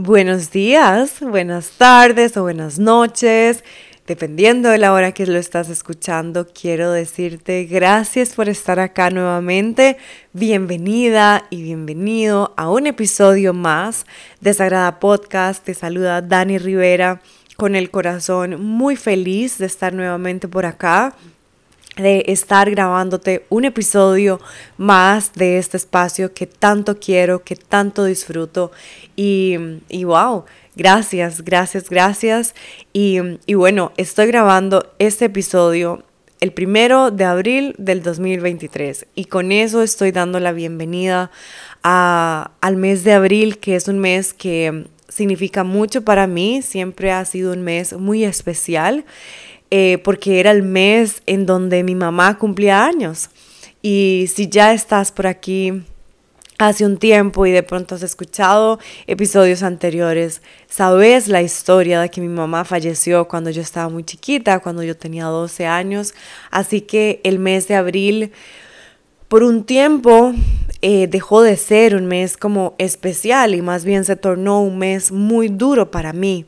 Buenos días, buenas tardes o buenas noches, dependiendo de la hora que lo estás escuchando. Quiero decirte gracias por estar acá nuevamente. Bienvenida y bienvenido a un episodio más de Sagrada Podcast. Te saluda Dani Rivera con el corazón muy feliz de estar nuevamente por acá de estar grabándote un episodio más de este espacio que tanto quiero, que tanto disfruto. Y, y wow, gracias, gracias, gracias. Y, y, bueno, estoy grabando este episodio el primero de abril del 2023 y con eso estoy dando la bienvenida a, al mes de abril, que es un mes que significa mucho para mí, siempre ha sido un mes muy especial. Eh, porque era el mes en donde mi mamá cumplía años. Y si ya estás por aquí hace un tiempo y de pronto has escuchado episodios anteriores, sabes la historia de que mi mamá falleció cuando yo estaba muy chiquita, cuando yo tenía 12 años. Así que el mes de abril, por un tiempo, eh, dejó de ser un mes como especial y más bien se tornó un mes muy duro para mí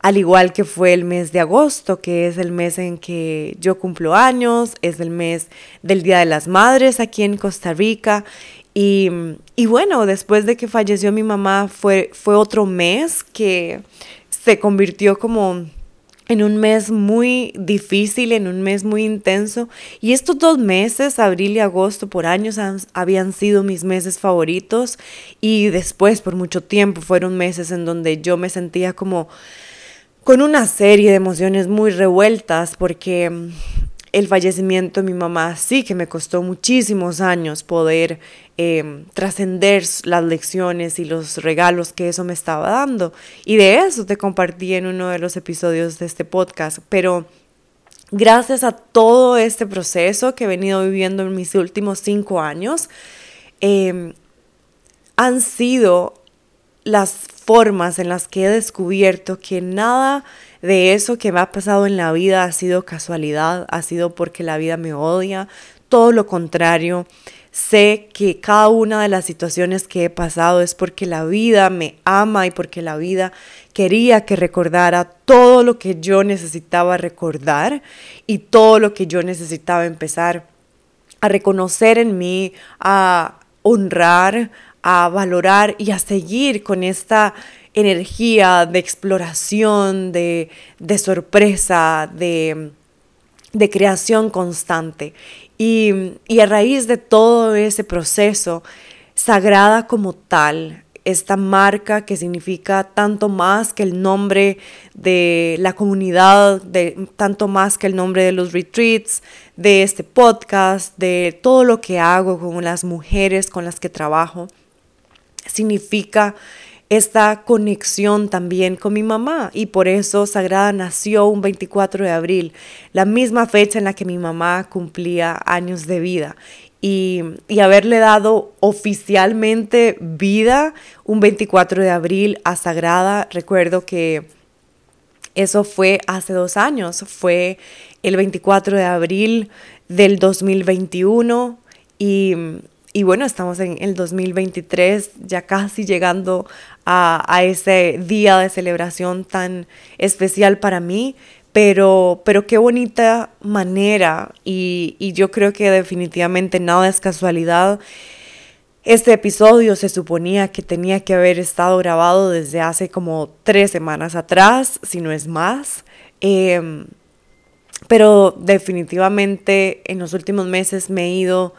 al igual que fue el mes de agosto, que es el mes en que yo cumplo años, es el mes del Día de las Madres aquí en Costa Rica. Y, bueno, después de que falleció mi mamá fue, fue otro mes que se convirtió como en un mes muy difícil, en un mes muy intenso. Y estos dos meses, abril y agosto, por años habían sido mis meses favoritos. Y después, por mucho tiempo, fueron meses en donde yo me sentía como con una serie de emociones muy revueltas porque mm, el fallecimiento de mi mamá sí que me costó muchísimos años poder em, trascender las lecciones y los regalos que eso me estaba dando. Y de eso te compartí en uno de los episodios de este podcast. Pero gracias a todo este proceso que he venido viviendo en mis últimos cinco años, em, han sido las formas en las que he descubierto que nada de eso que me ha pasado en la vida ha sido casualidad, ha sido porque la vida me odia, todo lo contrario. Sé que cada una de las situaciones que he pasado es porque la vida me ama y porque la vida quería que recordara todo lo que yo necesitaba recordar y todo lo que yo necesitaba empezar a reconocer en mí, a honrar, a valorar y a seguir con esta energía de exploración, de, sorpresa, de, creación constante. Y, y a raíz de todo ese proceso, sagrada como tal, esta marca que significa tanto más que el nombre de la comunidad, de tanto más que el nombre de los retreats, de este podcast, de todo lo que hago con las mujeres con las que trabajo significa esta conexión también con mi mamá y por eso Sagrada nació un 24 de abril, la misma fecha en la que mi mamá cumplía años de vida. Y, y, haberle dado oficialmente vida un 24 de abril a Sagrada. Recuerdo que eso fue hace dos años, fue el 24 de abril del 2021 y y bueno, estamos en el 2023, ya casi llegando a, ese día de celebración tan especial para mí, pero, pero qué bonita manera y, y yo creo que definitivamente nada es casualidad. Este episodio se suponía que tenía que haber estado grabado desde hace como tres semanas atrás, si no es más. Em, pero definitivamente en los últimos meses me he ido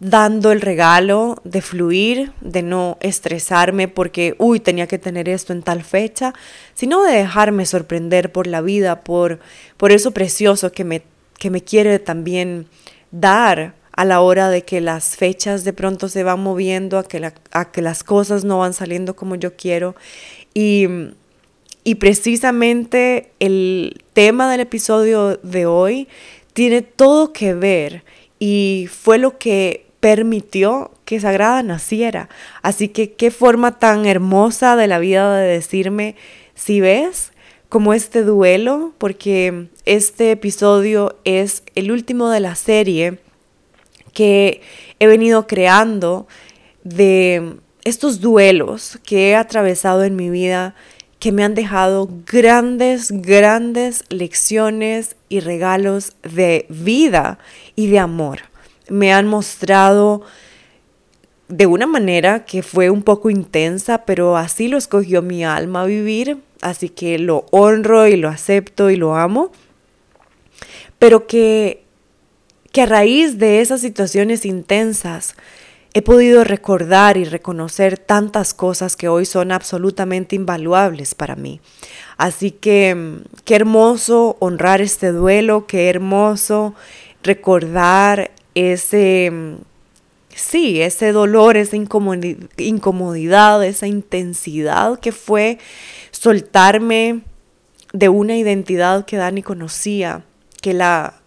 dando el regalo de fluir, de no estresarme porque, uy, tenía que tener esto en tal fecha, sino de dejarme sorprender por la vida, por, por eso precioso que me, que me quiere también dar a la hora de que las fechas de pronto se van moviendo, a que, a que las cosas no van saliendo como yo quiero. Y, y precisamente el tema del episodio de hoy tiene todo que ver y fue lo que permitió que Sagrada naciera. Así que qué forma tan hermosa de la vida de decirme, si ves, como este duelo, porque este episodio es el último de la serie que he venido creando de estos duelos que he atravesado en mi vida que me han dejado grandes, grandes lecciones y regalos de vida y de amor. Me han mostrado de una manera que fue un poco intensa, pero así lo escogió mi alma vivir, así que lo honro y lo acepto y lo amo, pero que, que a raíz de esas situaciones intensas he podido recordar y reconocer tantas cosas que hoy son absolutamente invaluables para mí. Así que qué hermoso honrar este duelo, qué hermoso recordar ese sí, ese dolor, esa incomodidad, esa intensidad que fue soltarme de una identidad que Dani conocía, que la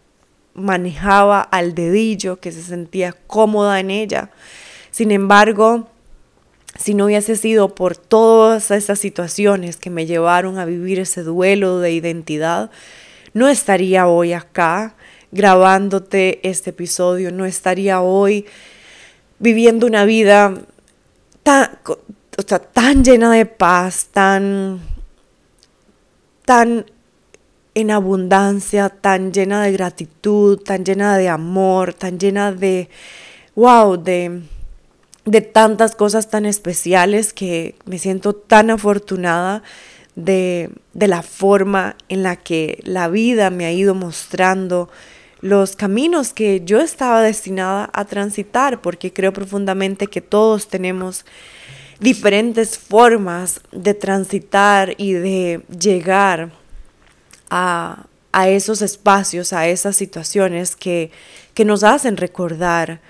manejaba al dedillo, que se sentía cómoda en ella. Sin embargo, si no hubiese sido por todas esas situaciones que me llevaron a vivir ese duelo de identidad, no estaría hoy acá grabándote este episodio, no estaría hoy viviendo una vida tan, tan llena de paz, tan, tan en abundancia, tan llena de gratitud, tan llena de amor, tan llena de, wow, de, de tantas cosas tan especiales que me siento tan afortunada de, de la forma en la que la vida me ha ido mostrando los caminos que yo estaba destinada a transitar, porque creo profundamente que todos tenemos diferentes formas de transitar y de llegar a, esos espacios, a esas situaciones que, que nos hacen recordar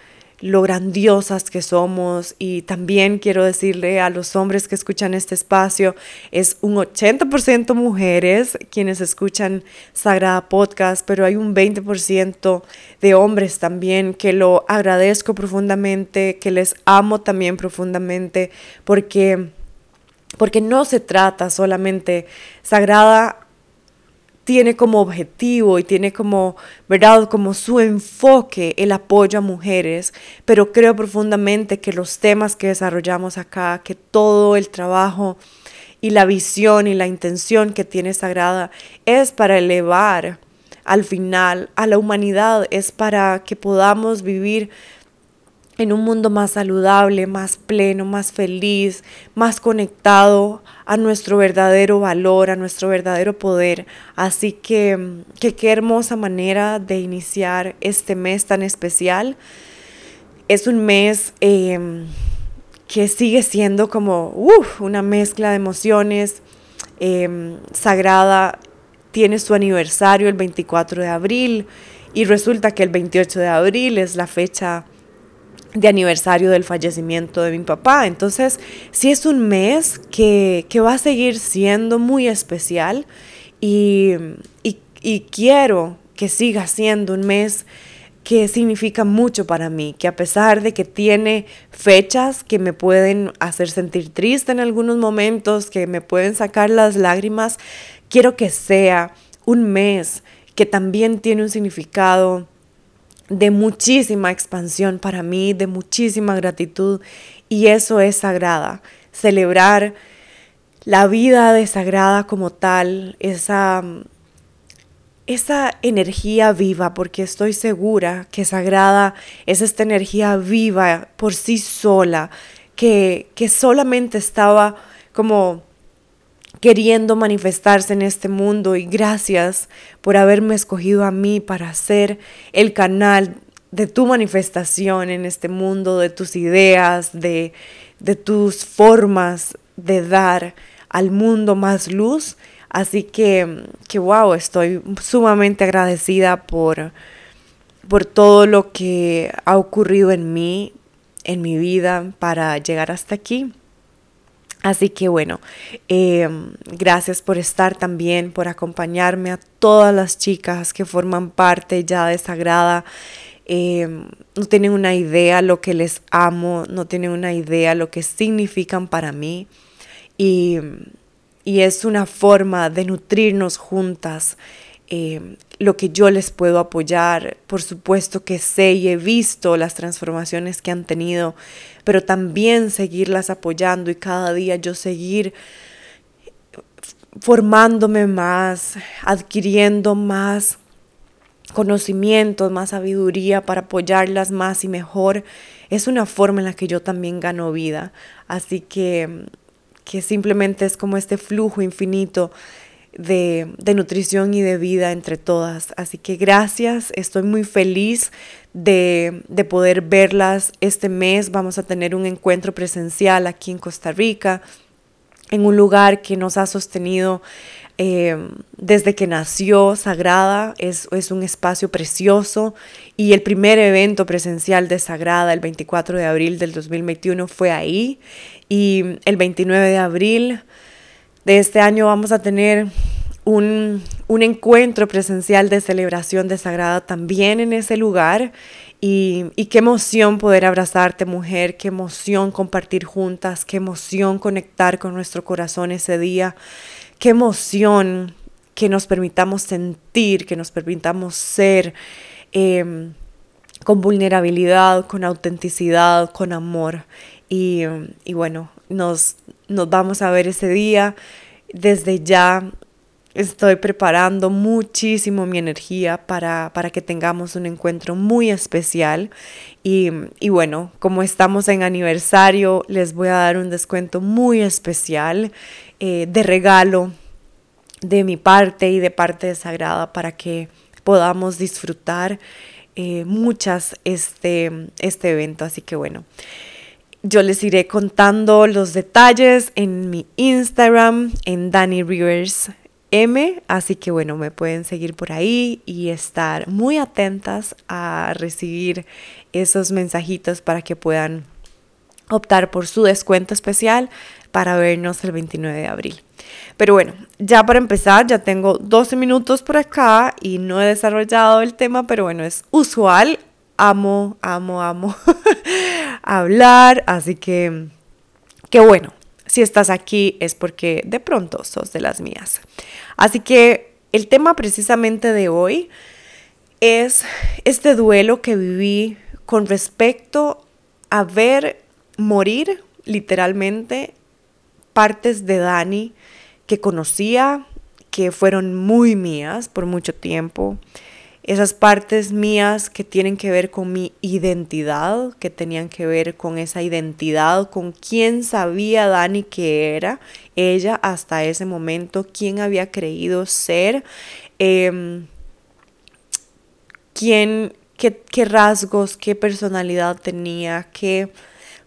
lo grandiosas que somos. Y también quiero decirle a los hombres que escuchan este espacio, es un 80% mujeres quienes escuchan Sagrada Podcast, pero hay un 20% de hombres también que lo agradezco profundamente, que les amo también profundamente porque porque no se trata solamente Sagrada tiene como objetivo y tiene como, ¿verdad? Como su enfoque el apoyo a mujeres, pero creo profundamente que los temas que desarrollamos acá, que todo el trabajo y la visión y la intención que tiene Sagrada es para elevar al final a la humanidad, es para que podamos vivir en un mundo más saludable, más pleno, más feliz, más conectado a nuestro verdadero valor, a nuestro verdadero poder. Así que, qué hermosa manera de iniciar este mes tan especial. Es un mes em, que sigue siendo como una mezcla de emociones. Em, sagrada tiene su aniversario el 24 de abril y resulta que el 28 de abril es la fecha de aniversario del fallecimiento de mi papá. Entonces, sí es un mes que, va a seguir siendo muy especial y, y, quiero que siga siendo un mes que significa mucho para mí, que a pesar de que tiene fechas que me pueden hacer sentir triste en algunos momentos, que me pueden sacar las lágrimas, quiero que sea un mes que también tiene un significado de muchísima expansión para mí, de muchísima gratitud y eso es sagrada. Celebrar la vida de sagrada como tal, esa, esa energía viva, porque estoy segura que sagrada es esta energía viva por sí sola, que, que solamente estaba como queriendo manifestarse en este mundo y gracias por haberme escogido a mí para ser el canal de tu manifestación en este mundo, de tus ideas, de, de tus formas de dar al mundo más luz. Así que, que wow, estoy sumamente agradecida por, por todo lo que ha ocurrido en mí, en mi vida, para llegar hasta aquí. Así que bueno, em, gracias por estar también, por acompañarme a todas las chicas que forman parte ya de Sagrada. Em, no tienen una idea lo que les amo, no tienen una idea lo que significan para mí. Y, y es una forma de nutrirnos juntas eh, lo que yo les puedo apoyar. Por supuesto que sé y he visto las transformaciones que han tenido, pero también seguirlas apoyando y cada día yo seguir formándome más, adquiriendo más conocimientos, más sabiduría para apoyarlas más y mejor, es una forma en la que yo también gano vida. Así que, que simplemente es como este flujo infinito de, de, nutrición y de vida entre todas. Así que gracias, estoy muy feliz de, de poder verlas este mes. Vamos a tener un encuentro presencial aquí en Costa Rica, en un lugar que nos ha sostenido eh, desde que nació Sagrada, es, es, un espacio precioso y el primer evento presencial de Sagrada, el 24 de abril del 2021, fue ahí y el 29 de abril de este año vamos a tener un, un encuentro presencial de celebración de Sagrada también en ese lugar y, y, qué emoción poder abrazarte, mujer, qué emoción compartir juntas, qué emoción conectar con nuestro corazón ese día qué emoción que nos permitamos sentir, que nos permitamos ser em, con vulnerabilidad, con autenticidad, con amor. Y, bueno, nos, nos vamos a ver ese día. Desde ya estoy preparando muchísimo mi energía para, para que tengamos un encuentro muy especial. Y, y, bueno, como estamos en aniversario, les voy a dar un descuento muy especial. Eh, de regalo de mi parte y de parte de Sagrada para que podamos disfrutar eh, muchas este, este evento. Así que bueno, yo les iré contando los detalles en mi Instagram, en Danny Rivers M. Así que bueno, me pueden seguir por ahí y estar muy atentas a recibir esos mensajitos para que puedan optar por su descuento especial para vernos el 29 de abril. Pero bueno, ya para empezar, ya tengo 12 minutos por acá y no he desarrollado el tema, pero bueno, es usual. Amo, amo, amo hablar, así que qué bueno. Si estás aquí es porque de pronto sos de las mías. Así que el tema precisamente de hoy es este duelo que viví con respecto a ver morir literalmente partes de Dani que conocía, que fueron muy mías por mucho tiempo. Esas partes mías que tienen que ver con mi identidad, que tenían que ver con esa identidad, con quién sabía Dani que era ella hasta ese momento, quién había creído ser, em, quién, qué, qué rasgos, qué personalidad tenía, qué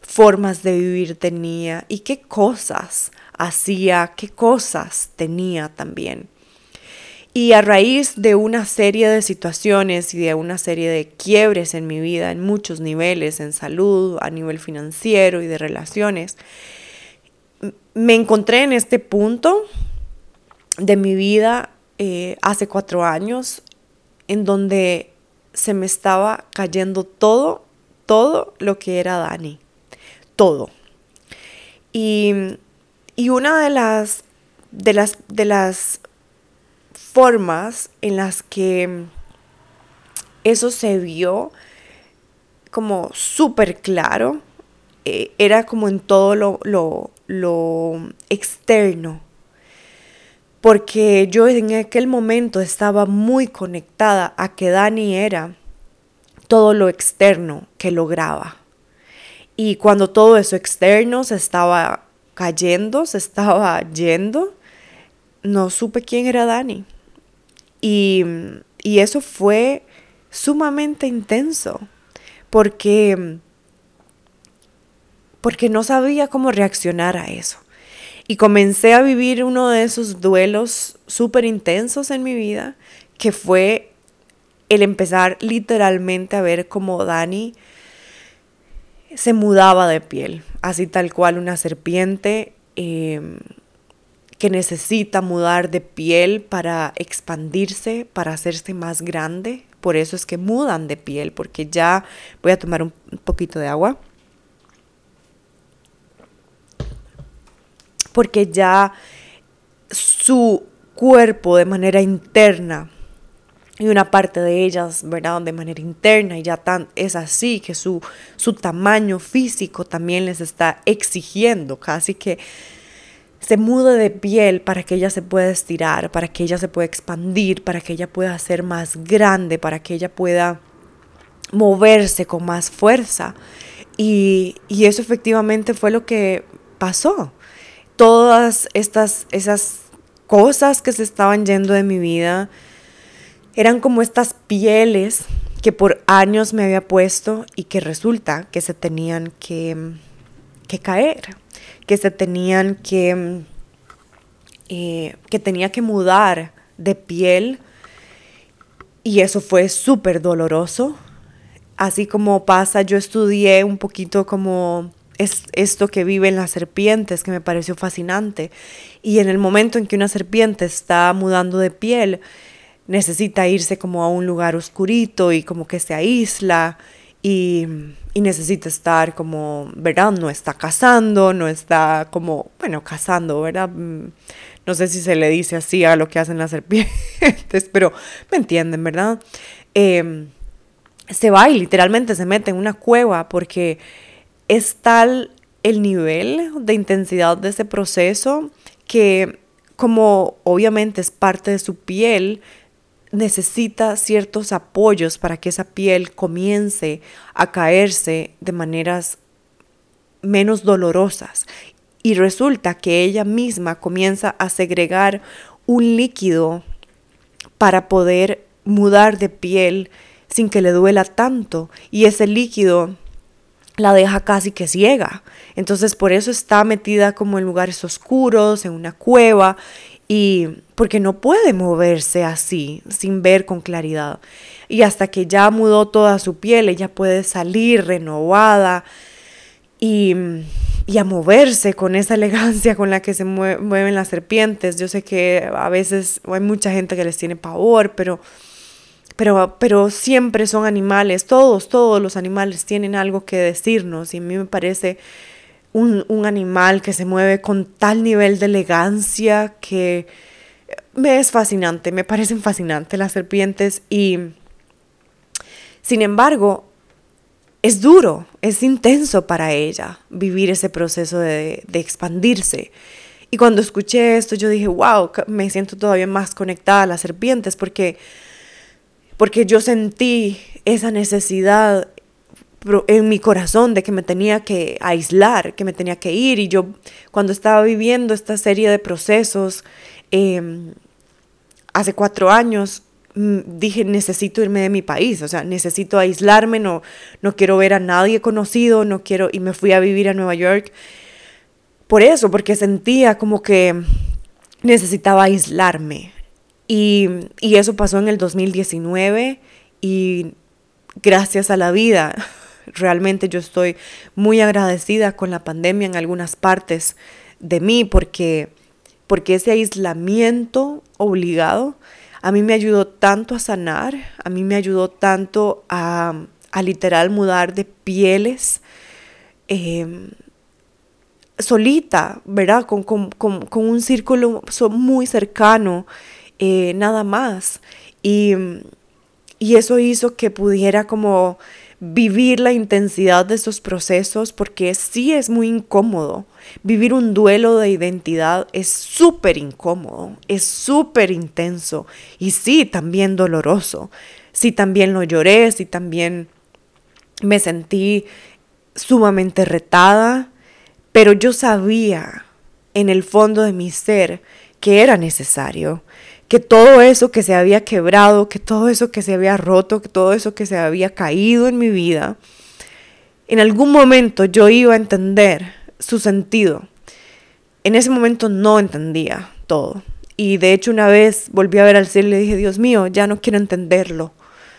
formas de vivir tenía y qué cosas hacía, qué cosas tenía también. Y a raíz de una serie de situaciones y de una serie de quiebres en mi vida, en muchos niveles, en salud, a nivel financiero y de relaciones, me encontré en este punto de mi vida eh, hace cuatro años, en donde se me estaba cayendo todo, todo lo que era Dani todo. Y, una de las, de, las, de las formas en las que eso se vio como súper claro eh, era como en todo lo, lo, lo externo. Porque yo en aquel momento estaba muy conectada a que Dani era todo lo externo que lograba. Y cuando todo eso externo se estaba cayendo, se estaba yendo, no supe quién era Dani. Y, y eso fue sumamente intenso, porque, porque no sabía cómo reaccionar a eso. Y comencé a vivir uno de esos duelos súper intensos en mi vida, que fue el empezar literalmente a ver cómo Dani se mudaba de piel, así tal cual una serpiente em, que necesita mudar de piel para expandirse, para hacerse más grande. Por eso es que mudan de piel, porque ya voy a tomar un poquito de agua. Porque ya su cuerpo de manera interna y una parte de ellas, ¿verdad? De manera interna y ya tan, es así que su, su tamaño físico también les está exigiendo casi que se mude de piel para que ella se pueda estirar, para que ella se pueda expandir, para que ella pueda ser más grande, para que ella pueda moverse con más fuerza. Y, y eso efectivamente fue lo que pasó. Todas estas, esas cosas que se estaban yendo de mi vida, eran como estas pieles que por años me había puesto y que resulta que se tenían que, que caer, que se tenían que, eh, que tenía que mudar de piel y eso fue súper doloroso. Así como pasa, yo estudié un poquito como es esto que viven las serpientes, que me pareció fascinante. Y en el momento en que una serpiente está mudando de piel, necesita irse como a un lugar oscurito y como que se aísla y, y, necesita estar como, ¿verdad? No está cazando, no está como, bueno, cazando, ¿verdad? Mm, no sé si se le dice así a lo que hacen las serpientes, pero me entienden, ¿verdad? Em, se va y literalmente se mete en una cueva porque es tal el nivel de intensidad de ese proceso que como obviamente es parte de su piel, necesita ciertos apoyos para que esa piel comience a caerse de maneras menos dolorosas. Y resulta que ella misma comienza a segregar un líquido para poder mudar de piel sin que le duela tanto. Y ese líquido la deja casi que ciega. Entonces por eso está metida como en lugares oscuros, en una cueva, y porque no puede moverse así, sin ver con claridad. Y hasta que ya mudó toda su piel, ella puede salir renovada y, y a moverse con esa elegancia con la que se mueven las serpientes. Yo sé que a veces hay mucha gente que les tiene pavor, pero pero, pero siempre son animales, todos, todos los animales tienen algo que decirnos y a mí me parece un, un animal que se mueve con tal nivel de elegancia que me es fascinante, me parecen fascinantes las serpientes y sin embargo es duro, es intenso para ella vivir ese proceso de, de expandirse. Y cuando escuché esto yo dije, wow, me siento todavía más conectada a las serpientes porque porque yo sentí esa necesidad en mi corazón de que me tenía que aislar, que me tenía que ir. Y yo cuando estaba viviendo esta serie de procesos, em, hace cuatro años, mm, dije, necesito irme de mi país, o sea, necesito aislarme, no, no quiero ver a nadie conocido, no quiero, y me fui a vivir a Nueva York. Por eso, porque sentía como que necesitaba aislarme, y, eso pasó en el 2019 y gracias a la vida, realmente yo estoy muy agradecida con la pandemia en algunas partes de mí porque, porque ese aislamiento obligado a mí me ayudó tanto a sanar, a mí me ayudó tanto a, a literal mudar de pieles em, solita, ¿verdad? Con, con, con un círculo muy cercano eh, nada más. Y, y eso hizo que pudiera como vivir la intensidad de esos procesos porque sí es muy incómodo. Vivir un duelo de identidad es súper incómodo, es súper intenso y sí también doloroso. Sí también lo lloré, sí también me sentí sumamente retada, pero yo sabía en el fondo de mi ser que era necesario, que todo eso que se había quebrado, que todo eso que se había roto, que todo eso que se había caído en mi vida, en algún momento yo iba a entender su sentido. En ese momento no entendía todo. Y de hecho una vez volví a ver al cielo y le dije, Dios mío, ya no quiero entenderlo,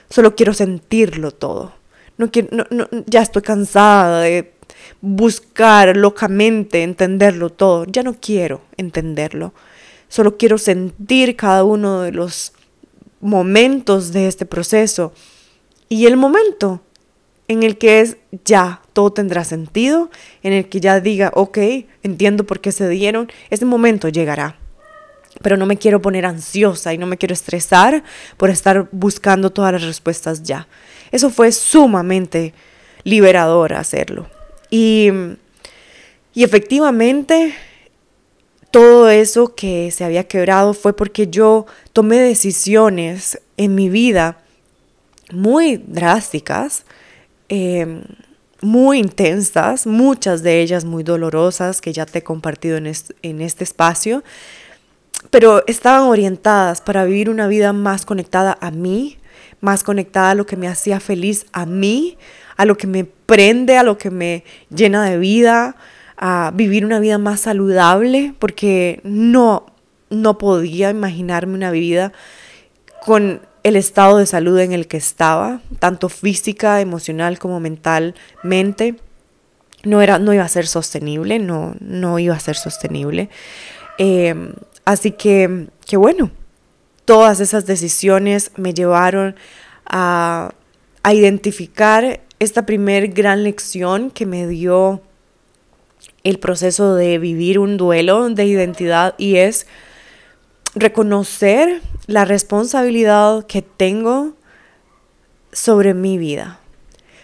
solo quiero sentirlo todo. No quiero, ya estoy cansada de buscar locamente entenderlo todo, ya no quiero entenderlo. Solo quiero sentir cada uno de los momentos de este proceso. Y el momento en el que es ya, todo tendrá sentido, en el que ya diga, ok, entiendo por qué se dieron, ese momento llegará. pero no me quiero poner ansiosa y no me quiero estresar por estar buscando todas las respuestas ya. Eso fue sumamente liberador hacerlo. Y, y efectivamente, todo eso que se había quebrado fue porque yo tomé decisiones en mi vida muy drásticas, em, muy intensas, muchas de ellas muy dolorosas que ya te he compartido en en este espacio, pero estaban orientadas para vivir una vida más conectada a mí, más conectada a lo que me hacía feliz a mí, a lo que me prende, a lo que me llena de vida, a vivir una vida más saludable, porque no, no podía imaginarme una vida con el estado de salud en el que estaba, tanto física, emocional como mentalmente. No, era, no iba a ser sostenible, no, no iba a ser sostenible. Em, así que, que bueno, todas esas decisiones me llevaron a, a identificar esta primer gran lección que me dio el proceso de vivir un duelo de identidad y es reconocer la responsabilidad que tengo sobre mi vida.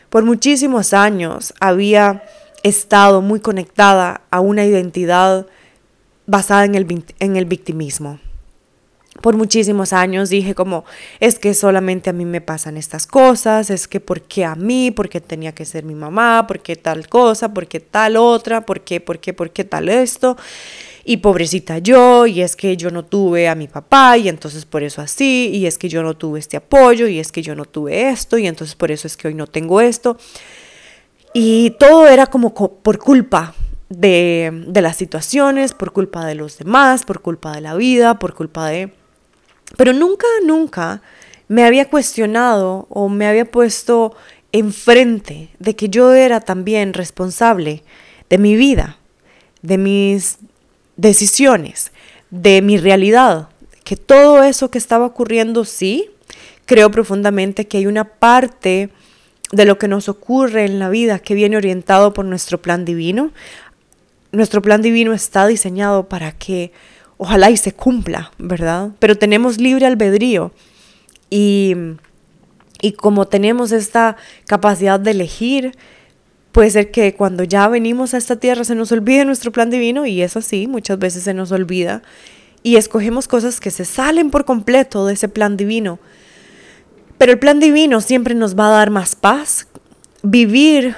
Por muchísimos años había estado muy conectada a una identidad basada en el, en el victimismo por muchísimos años dije como, es que solamente a mí me pasan estas cosas, es que ¿por qué a mí? ¿Por qué tenía que ser mi mamá? ¿Por qué tal cosa? ¿Por qué tal otra? ¿Por qué? ¿Por qué? ¿Por qué tal esto? Y pobrecita yo, y es que yo no tuve a mi papá, y entonces por eso así, y es que yo no tuve este apoyo, y es que yo no tuve esto, y entonces por eso es que hoy no tengo esto. Y todo era como por culpa de, de las situaciones, por culpa de los demás, por culpa de la vida, por culpa de pero nunca, nunca me había cuestionado o me había puesto enfrente de que yo era también responsable de mi vida, de mis decisiones, de mi realidad, que todo eso que estaba ocurriendo sí, creo profundamente que hay una parte de lo que nos ocurre en la vida que viene orientado por nuestro plan divino. Nuestro plan divino está diseñado para que ojalá y se cumpla, ¿verdad? Pero tenemos libre albedrío y, y como tenemos esta capacidad de elegir, puede ser que cuando ya venimos a esta tierra se nos olvide nuestro plan divino y es así, muchas veces se nos olvida y escogemos cosas que se salen por completo de ese plan divino. Pero el plan divino siempre nos va a dar más paz. Vivir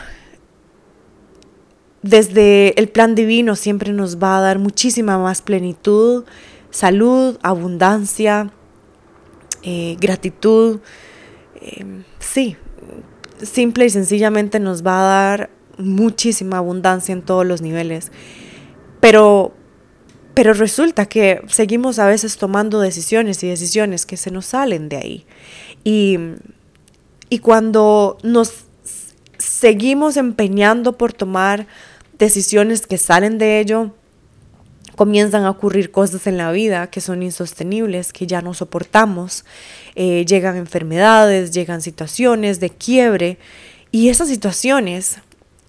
desde el plan divino siempre nos va a dar muchísima más plenitud, salud, abundancia, eh, gratitud. Em, sí, simple y sencillamente nos va a dar muchísima abundancia en todos los niveles. Pero, pero resulta que seguimos a veces tomando decisiones y decisiones que se nos salen de ahí. Y, y cuando nos seguimos empeñando por tomar decisiones que salen de ello, comienzan a ocurrir cosas en la vida que son insostenibles, que ya no soportamos. Eh, llegan enfermedades, llegan situaciones de quiebre y esas situaciones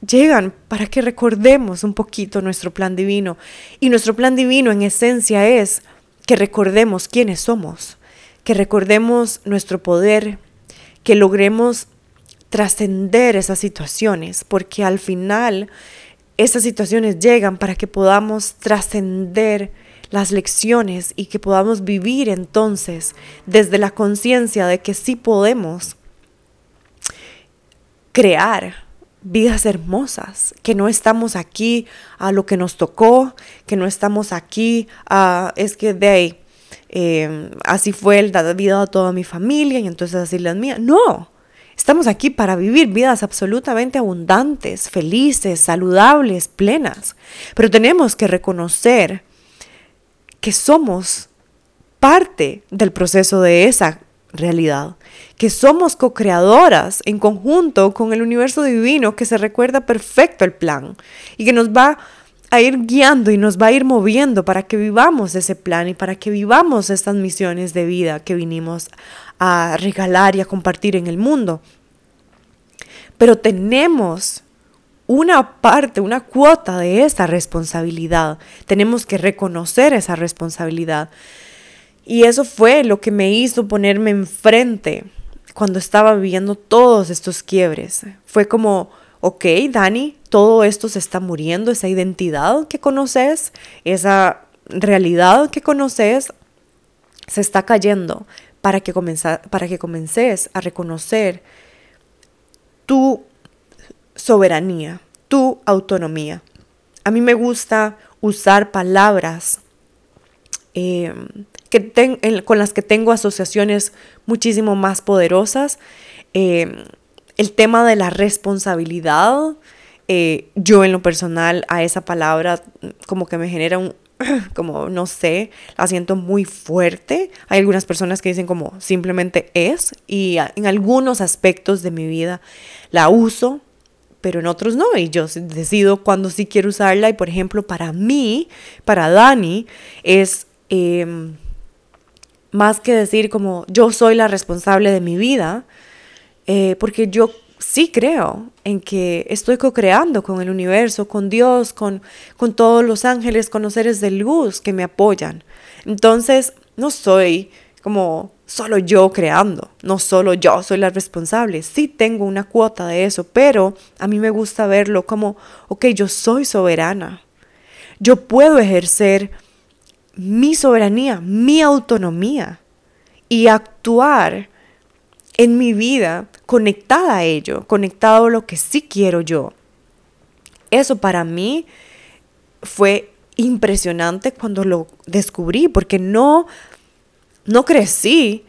llegan para que recordemos un poquito nuestro plan divino. Y nuestro plan divino en esencia es que recordemos quiénes somos, que recordemos nuestro poder, que logremos trascender esas situaciones, porque al final esas situaciones llegan para que podamos trascender las lecciones y que podamos vivir entonces desde la conciencia de que sí podemos crear vidas hermosas, que no estamos aquí a lo que nos tocó, que no estamos aquí a, es que de ahí, eh, así fue el la vida de toda mi familia y entonces así las mías. No, Estamos aquí para vivir vidas absolutamente abundantes, felices, saludables, plenas. Pero tenemos que reconocer que somos parte del proceso de esa realidad, que somos co-creadoras en conjunto con el universo divino que se recuerda perfecto el plan y que nos va a ir guiando y nos va a ir moviendo para que vivamos ese plan y para que vivamos estas misiones de vida que vinimos a regalar y a compartir en el mundo. Pero tenemos una parte, una cuota de esa responsabilidad. Tenemos que reconocer esa responsabilidad. Y eso fue lo que me hizo ponerme enfrente cuando estaba viviendo todos estos quiebres. Fue como, ok, Dani, todo esto se está muriendo, esa identidad que conoces, esa realidad que conoces, se está cayendo para que, para que comences a reconocer tu soberanía, tu autonomía. A mí me gusta usar palabras em, que con las que tengo asociaciones muchísimo más poderosas. Em, el tema de la responsabilidad, eh, yo en lo personal a esa palabra como que me genera un, como no sé, la siento muy fuerte. Hay algunas personas que dicen como simplemente es y en algunos aspectos de mi vida la uso, pero en otros no. Y yo decido cuando sí quiero usarla. Y por ejemplo, para mí, para Dani, es em, más que decir como yo soy la responsable de mi vida, eh, porque yo sí creo en que estoy co-creando con el universo, con Dios, con, con todos los ángeles, con los seres de luz que me apoyan. Entonces, no soy como solo yo creando, no solo yo soy la responsable. Sí tengo una cuota de eso, pero a mí me gusta verlo como, ok, yo soy soberana. Yo puedo ejercer mi soberanía, mi autonomía y actuar en mi vida conectada a ello, conectado a lo que sí quiero yo. Eso para mí fue impresionante cuando lo descubrí, porque no, no crecí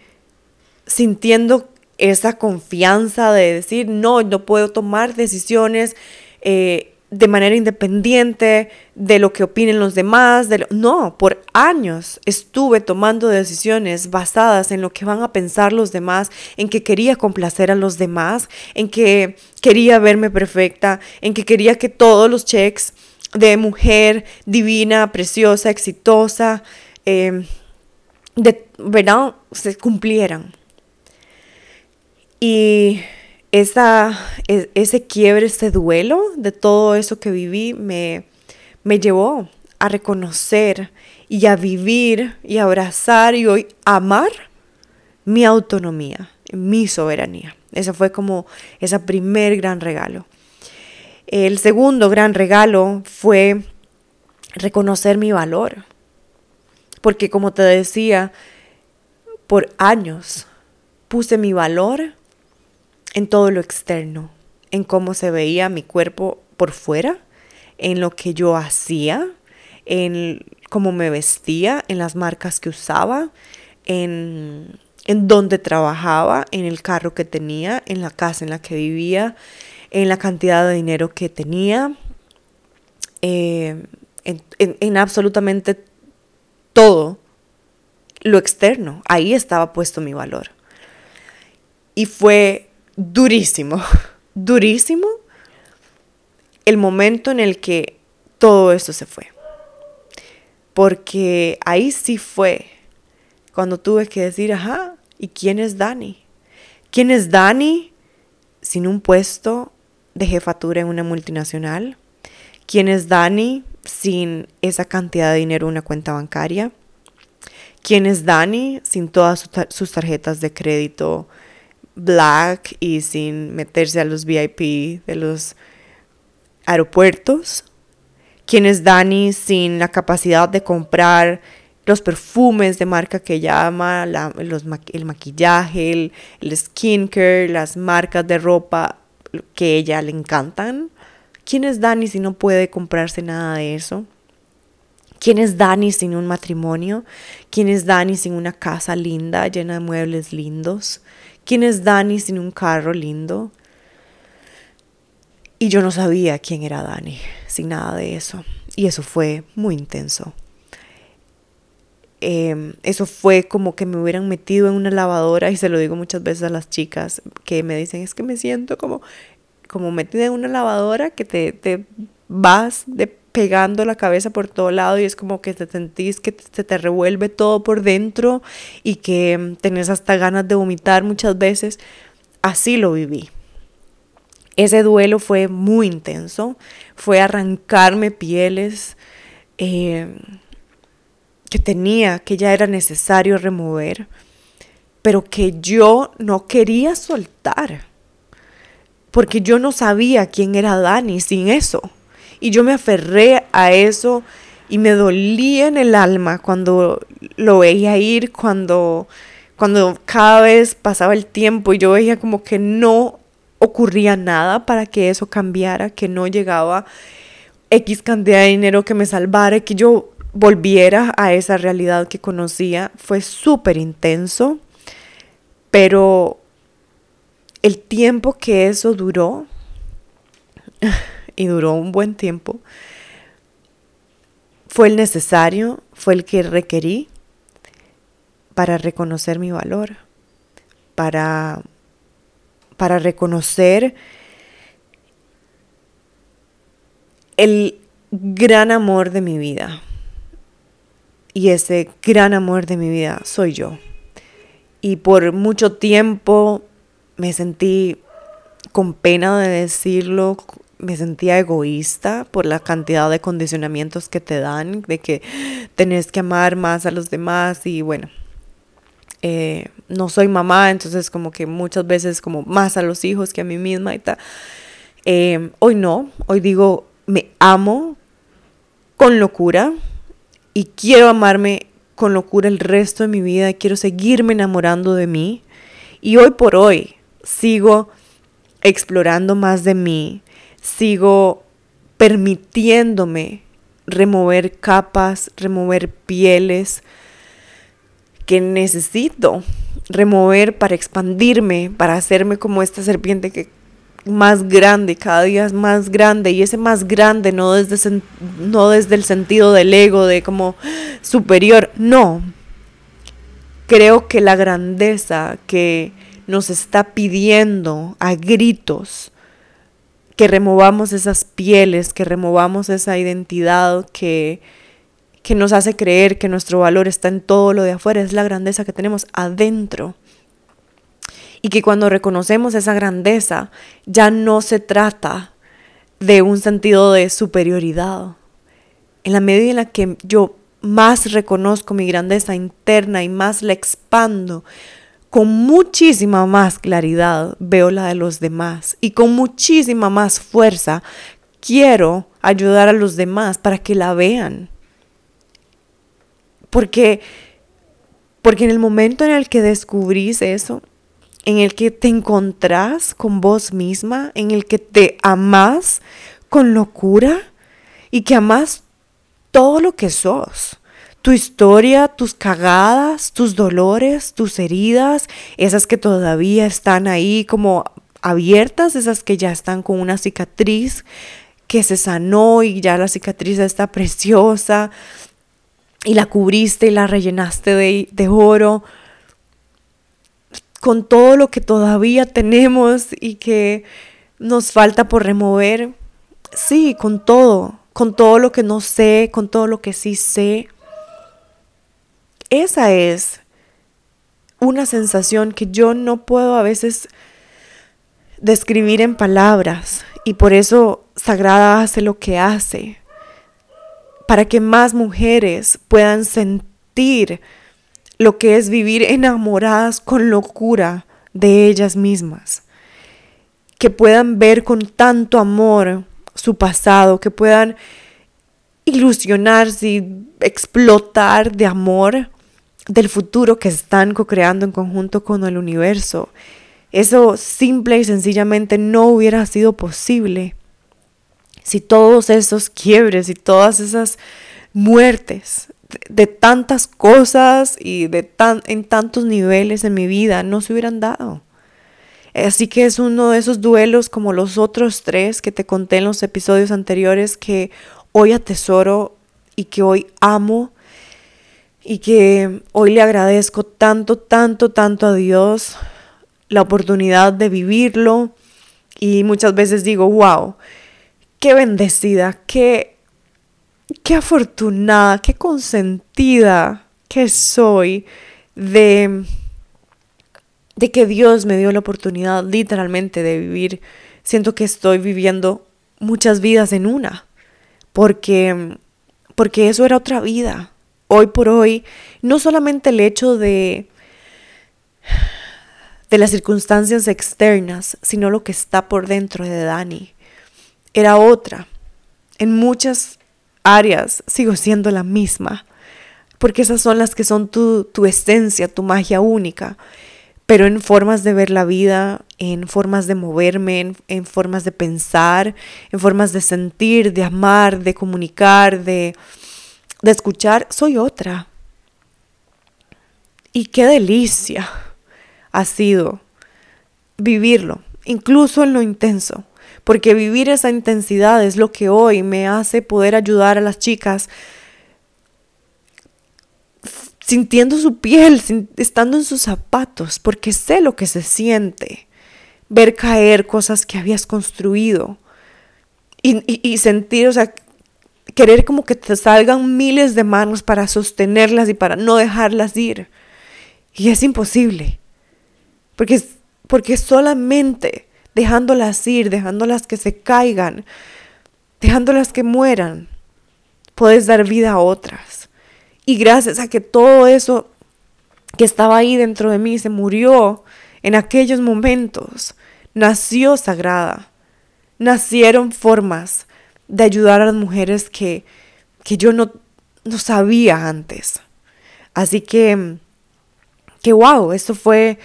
sintiendo esa confianza de decir, no, no puedo tomar decisiones eh, de manera independiente de lo que opinen los demás. De No, por años estuve tomando decisiones basadas en lo que van a pensar los demás, en que quería complacer a los demás, en que quería verme perfecta, en que quería que todos los checks de mujer divina, preciosa, exitosa, em, de verdad, se cumplieran. Y esa, e, ese quiebre, ese duelo de todo eso que viví me, me llevó a reconocer y a vivir y abrazar y hoy amar mi autonomía, mi soberanía. Ese fue como ese primer gran regalo. El segundo gran regalo fue reconocer mi valor. Porque como te decía, por años puse mi valor en todo lo externo, en cómo se veía mi cuerpo por fuera, en lo que yo hacía, en cómo me vestía, en las marcas que usaba, en, en dónde trabajaba, en el carro que tenía, en la casa en la que vivía, en la cantidad de dinero que tenía, eh, en, en absolutamente todo lo externo. Ahí estaba puesto mi valor. Y fue durísimo, durísimo el momento en el que todo esto se fue. Porque ahí sí fue cuando tuve que decir, ajá, ¿y quién es Dani? ¿Quién es Dani sin un puesto de jefatura en una multinacional? ¿Quién es Dani sin esa cantidad de dinero en una cuenta bancaria? ¿Quién es Dani sin todas sus tarjetas de crédito black y sin meterse a los VIP de los aeropuertos. ¿Quién es Dani sin la capacidad de comprar los perfumes de marca que ella ama, el maquillaje, el, el skincare, las marcas de ropa que ella le encantan. ¿Quién es Dani si no puede comprarse nada de eso? ¿Quién es Dani sin un matrimonio? ¿Quién es Dani sin una casa linda, llena de muebles lindos? ¿Quién es Dani sin un carro lindo? Y yo no sabía quién era Dani sin nada de eso. Y eso fue muy intenso. Em, eso fue como que me hubieran metido en una lavadora y se lo digo muchas veces a las chicas que me dicen es que me siento como, como metida en una lavadora que te, te vas de pegando la cabeza por todo lado y es como que te sentís que se te revuelve todo por dentro y que tenés hasta ganas de vomitar muchas veces. Así lo viví. Ese duelo fue muy intenso, fue arrancarme pieles eh, que tenía, que ya era necesario remover, pero que yo no quería soltar, porque yo no sabía quién era Dani sin eso. Y yo me aferré a eso y me dolía en el alma cuando lo veía ir, cuando, cuando cada vez pasaba el tiempo y yo veía como que no ocurría nada para que eso cambiara, que no llegaba X cantidad de dinero que me salvara, que yo volviera a esa realidad que conocía. Fue súper intenso, pero el tiempo que eso duró, y duró un buen tiempo, fue el necesario, fue el que requerí para reconocer mi valor, para, para reconocer el gran amor de mi vida. Y ese gran amor de mi vida soy yo. Y por mucho tiempo me sentí con pena de decirlo, me sentía egoísta por la cantidad de condicionamientos que te dan, de que tenés que amar más a los demás y bueno, eh, no soy mamá, entonces como que muchas veces como más a los hijos que a mí misma y tal. Eh, hoy no, hoy digo, me amo con locura y quiero amarme con locura el resto de mi vida, quiero seguirme enamorando de mí y hoy por hoy sigo explorando más de mí, sigo permitiéndome remover capas, remover pieles que necesito remover para expandirme, para hacerme como esta serpiente que más grande, cada día es más grande y ese más grande no desde, no desde el sentido del ego, de como superior, no. Creo que la grandeza que nos está pidiendo a gritos que removamos esas pieles, que removamos esa identidad que, que nos hace creer que nuestro valor está en todo lo de afuera, es la grandeza que tenemos adentro. Y que cuando reconocemos esa grandeza, ya no se trata de un sentido de superioridad. En la medida en la que yo más reconozco mi grandeza interna y más la expando, con muchísima más claridad veo la de los demás y con muchísima más fuerza quiero ayudar a los demás para que la vean. Porque, porque en el momento en el que descubrís eso, en el que te encontrás con vos misma, en el que te amás con locura y que amás todo lo que sos tu historia, tus cagadas, tus dolores, tus heridas, esas que todavía están ahí como abiertas, esas que ya están con una cicatriz que se sanó y ya la cicatriz está preciosa y la cubriste y la rellenaste de, oro, con todo lo que todavía tenemos y que nos falta por remover, sí, con todo, con todo lo que no sé, con todo lo que sí sé esa es una sensación que yo no puedo a veces describir en palabras y por eso Sagrada hace lo que hace, para que más mujeres puedan sentir lo que es vivir enamoradas con locura de ellas mismas, que puedan ver con tanto amor su pasado, que puedan ilusionarse y explotar de amor del futuro que están co-creando en conjunto con el universo. Eso simple y sencillamente no hubiera sido posible si todos esos quiebres y todas esas muertes de, tantas cosas y de tan, en tantos niveles en mi vida no se hubieran dado. Así que es uno de esos duelos como los otros tres que te conté en los episodios anteriores que hoy atesoro y que hoy amo y que hoy le agradezco tanto, tanto, tanto a Dios la oportunidad de vivirlo y muchas veces digo, wow, qué bendecida, qué, qué afortunada, qué consentida que soy de, de que Dios me dio la oportunidad literalmente de vivir siento que estoy viviendo muchas vidas en una, porque, porque eso era otra vida. Hoy por hoy, no solamente el hecho de, de las circunstancias externas, sino lo que está por dentro de Dani, era otra. En muchas áreas sigo siendo la misma, porque esas son las que son tu, tu esencia, tu magia única pero en formas de ver la vida, en formas de moverme, en, formas de pensar, en formas de sentir, de amar, de comunicar, de, de escuchar, soy otra. Y qué delicia ha sido vivirlo, incluso en lo intenso, porque vivir esa intensidad es lo que hoy me hace poder ayudar a las chicas sintiendo su piel, estando en sus zapatos, porque sé lo que se siente ver caer cosas que habías construido y, sentir, o sea, querer como que te salgan miles de manos para sostenerlas y para no dejarlas ir. Y es imposible, porque, porque solamente dejándolas ir, dejándolas que se caigan, dejándolas que mueran, puedes dar vida a otras. Y gracias a que todo eso que estaba ahí dentro de mí se murió en aquellos momentos, nació sagrada. Nacieron formas de ayudar a las mujeres que, que yo no, no sabía antes. Así que, que wow, esto fue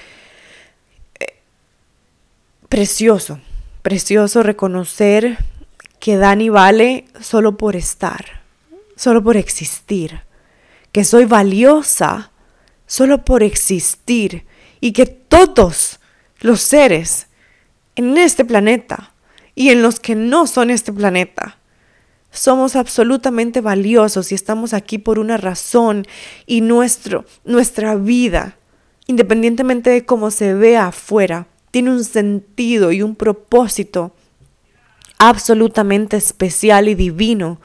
eh, precioso, precioso reconocer que Dani vale solo por estar, solo por existir que soy valiosa solo por existir y que todos los seres en este planeta y en los que no son este planeta somos absolutamente valiosos y estamos aquí por una razón y nuestro, nuestra vida, independientemente de cómo se vea afuera, tiene un sentido y un propósito absolutamente especial y divino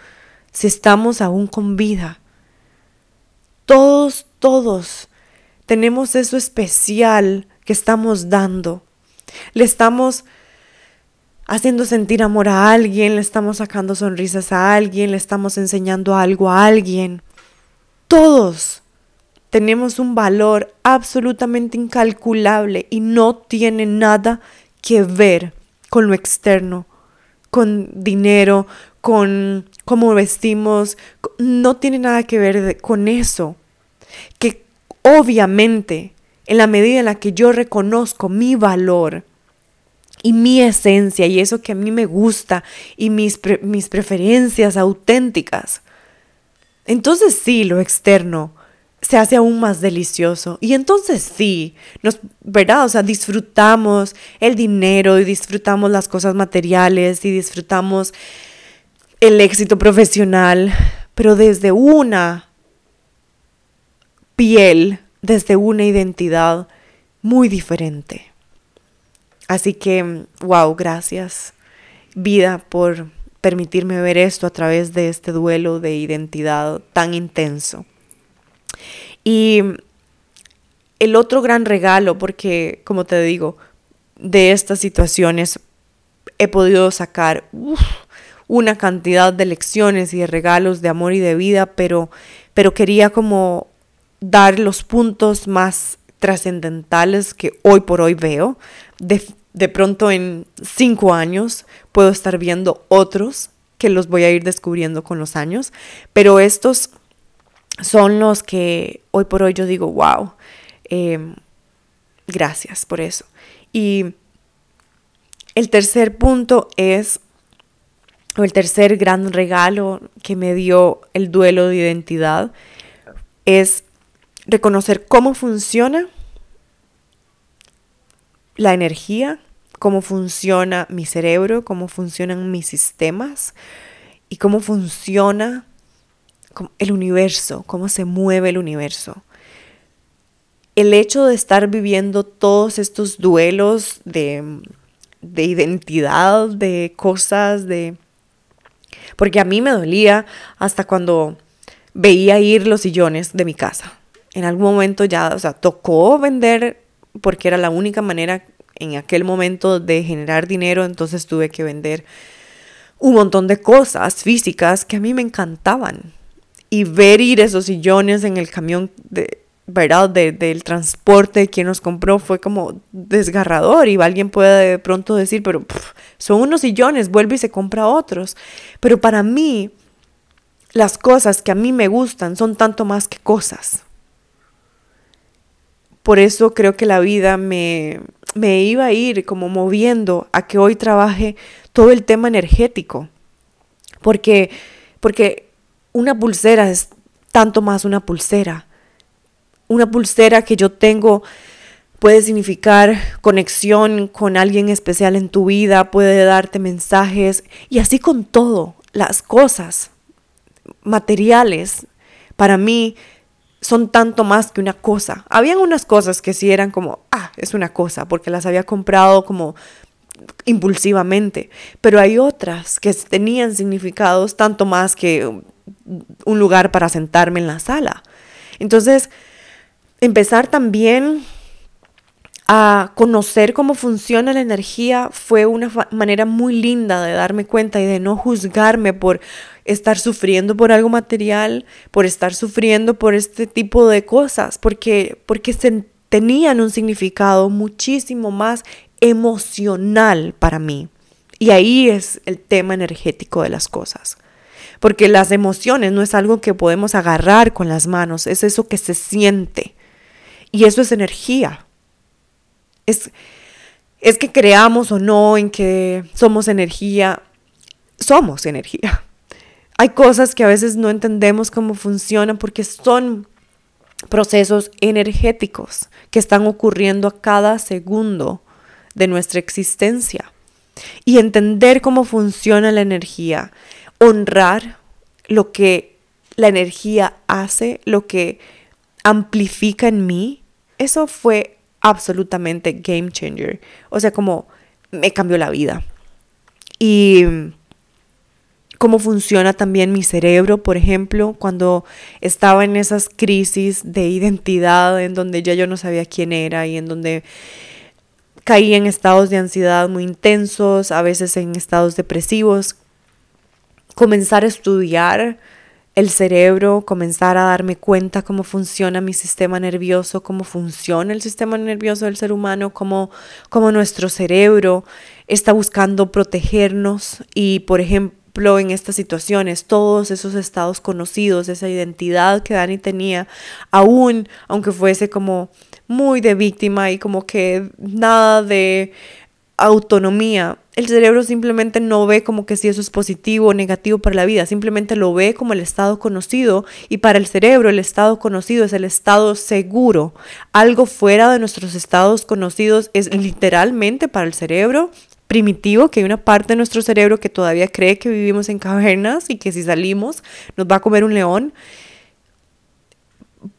si estamos aún con vida. Todos, todos tenemos eso especial que estamos dando. Le estamos haciendo sentir amor a alguien, le estamos sacando sonrisas a alguien, le estamos enseñando algo a alguien. Todos tenemos un valor absolutamente incalculable y no tiene nada que ver con lo externo, con dinero, con cómo vestimos, no tiene nada que ver con eso. Que obviamente, en la medida en la que yo reconozco mi valor y mi esencia y eso que a mí me gusta y mis, mis preferencias auténticas, entonces sí, lo externo se hace aún más delicioso. Y entonces sí, nos, ¿verdad? O sea, disfrutamos el dinero y disfrutamos las cosas materiales y disfrutamos el éxito profesional, pero desde una piel, desde una identidad muy diferente. Así que, wow, gracias vida por permitirme ver esto a través de este duelo de identidad tan intenso. Y el otro gran regalo, porque como te digo, de estas situaciones he podido sacar una cantidad de lecciones y de regalos de amor y de vida, pero, pero quería como dar los puntos más trascendentales que hoy por hoy veo. De, de pronto en cinco años puedo estar viendo otros que los voy a ir descubriendo con los años, pero estos son los que hoy por hoy yo digo, wow, em, gracias por eso. Y el tercer punto es o el tercer gran regalo que me dio el duelo de identidad es reconocer cómo funciona la energía, cómo funciona mi cerebro, cómo funcionan mis sistemas y cómo funciona el universo, cómo se mueve el universo. El hecho de estar viviendo todos estos duelos de, de identidad, de cosas, de porque a mí me dolía hasta cuando veía ir los sillones de mi casa. En algún momento ya, o sea, tocó vender porque era la única manera en aquel momento de generar dinero, entonces tuve que vender un montón de cosas físicas que a mí me encantaban. Y ver ir esos sillones en el camión de, ¿verdad? del transporte, quien nos compró, fue como desgarrador y alguien puede de pronto decir, pero son unos sillones, vuelve y se compra otros. Pero para mí, las cosas que a mí me gustan son tanto más que cosas. Por eso creo que la vida me, me iba a ir como moviendo a que hoy trabaje todo el tema energético. Porque, porque una pulsera es tanto más una pulsera una pulsera que yo tengo puede significar conexión con alguien especial en tu vida, puede darte mensajes y así con todo, las cosas materiales para mí son tanto más que una cosa. Habían unas cosas que sí eran como, ah, es una cosa, porque las había comprado como impulsivamente, pero hay otras que tenían significados tanto más que un lugar para sentarme en la sala. Entonces, empezar también a conocer cómo funciona la energía fue una manera muy linda de darme cuenta y de no juzgarme por estar sufriendo por algo material, por estar sufriendo por este tipo de cosas, porque, porque se, tenían un significado muchísimo más emocional para mí. Y ahí es el tema energético de las cosas. Porque las emociones no es algo que podemos agarrar con las manos, es eso que se siente. Y eso es energía. Es, es que creamos o no en que somos energía, somos energía. Hay cosas que a veces no entendemos cómo funcionan porque son procesos energéticos que están ocurriendo a cada segundo de nuestra existencia. Y entender cómo funciona la energía, honrar lo que la energía hace, lo que amplifica en mí, eso fue absolutamente game changer. O sea, como me cambió la vida. Y cómo funciona también mi cerebro, por ejemplo, cuando estaba en esas crisis de identidad en donde ya yo no sabía quién era y en donde caí en estados de ansiedad muy intensos, a veces en estados depresivos. Comenzar a estudiar el cerebro, comenzar a darme cuenta cómo funciona mi sistema nervioso, cómo funciona el sistema nervioso del ser humano, cómo, cómo nuestro cerebro está buscando protegernos. Y, por ejemplo, en estas situaciones, todos esos estados conocidos, esa identidad que Dani tenía, aún aunque fuese como muy de víctima y como que nada de autonomía, el cerebro simplemente no ve como que si eso es positivo o negativo para la vida, simplemente lo ve como el estado conocido y para el cerebro el estado conocido es el estado seguro. Algo fuera de nuestros estados conocidos es literalmente para el cerebro primitivo, que hay una parte de nuestro cerebro que todavía cree que vivimos en cavernas y que si salimos nos va a comer un león.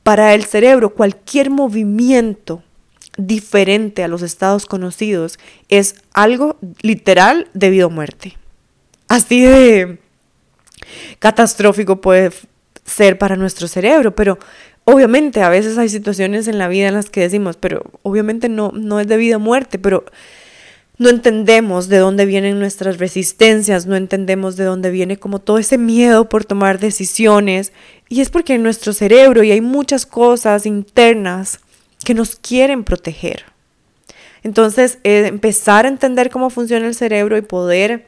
Para el cerebro cualquier movimiento diferente a los estados conocidos es algo literal debido a muerte. Así de catastrófico puede ser para nuestro cerebro, pero obviamente a veces hay situaciones en la vida en las que decimos, pero obviamente no, no es debido a muerte, pero no entendemos de dónde vienen nuestras resistencias, no entendemos de dónde viene como todo ese miedo por tomar decisiones. Y es porque en nuestro cerebro y hay muchas cosas internas que nos quieren proteger. Entonces, eh, empezar a entender cómo funciona el cerebro y poder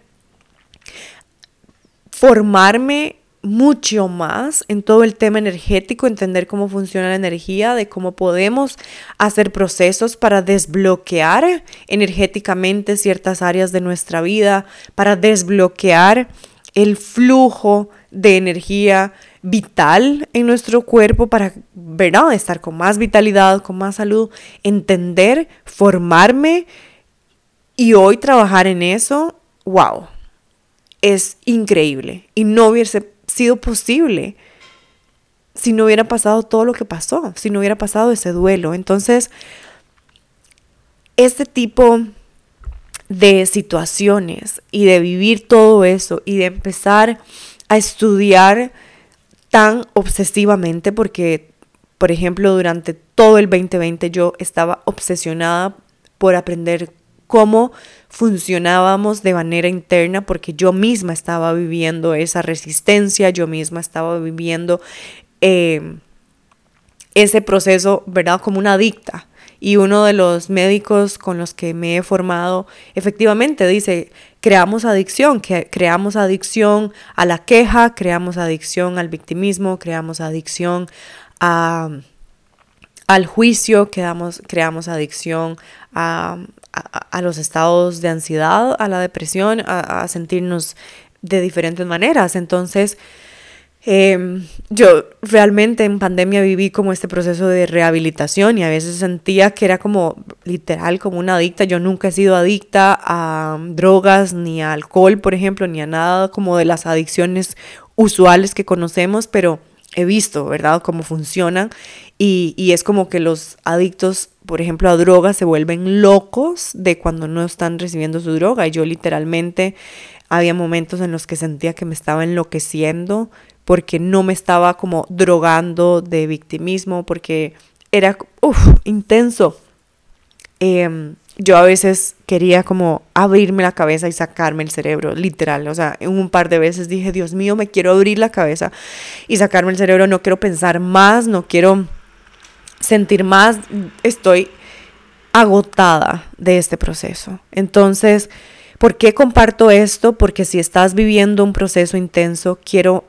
formarme mucho más en todo el tema energético, entender cómo funciona la energía, de cómo podemos hacer procesos para desbloquear energéticamente ciertas áreas de nuestra vida, para desbloquear el flujo de energía vital en nuestro cuerpo para, ¿verdad? Estar con más vitalidad, con más salud, entender, formarme y hoy trabajar en eso, wow, es increíble y no hubiese sido posible si no hubiera pasado todo lo que pasó, si no hubiera pasado ese duelo. Entonces, este tipo de situaciones y de vivir todo eso y de empezar a estudiar tan obsesivamente porque, por ejemplo, durante todo el 2020 yo estaba obsesionada por aprender cómo funcionábamos de manera interna, porque yo misma estaba viviendo esa resistencia, yo misma estaba viviendo eh, ese proceso, ¿verdad? Como una adicta. Y uno de los médicos con los que me he formado efectivamente dice, creamos adicción, que creamos adicción a la queja, creamos adicción al victimismo, creamos adicción a, al juicio, creamos, creamos adicción a, a, los estados de ansiedad, a la depresión, a, sentirnos de diferentes maneras. Entonces, Em, yo realmente en pandemia viví como este proceso de rehabilitación y a veces sentía que era como literal como una adicta. Yo nunca he sido adicta a drogas ni a alcohol, por ejemplo, ni a nada como de las adicciones usuales que conocemos, pero he visto, ¿verdad?, cómo funcionan y, y es como que los adictos, por ejemplo, a drogas se vuelven locos de cuando no están recibiendo su droga y yo literalmente había momentos en los que sentía que me estaba enloqueciendo porque no me estaba como drogando de victimismo, porque era intenso. Em, yo a veces quería como abrirme la cabeza y sacarme el cerebro, literal. O sea, un par de veces dije, Dios mío, me quiero abrir la cabeza y sacarme el cerebro, no quiero pensar más, no quiero sentir más, estoy agotada de este proceso. Entonces, ¿por qué comparto esto? Porque si estás viviendo un proceso intenso, quiero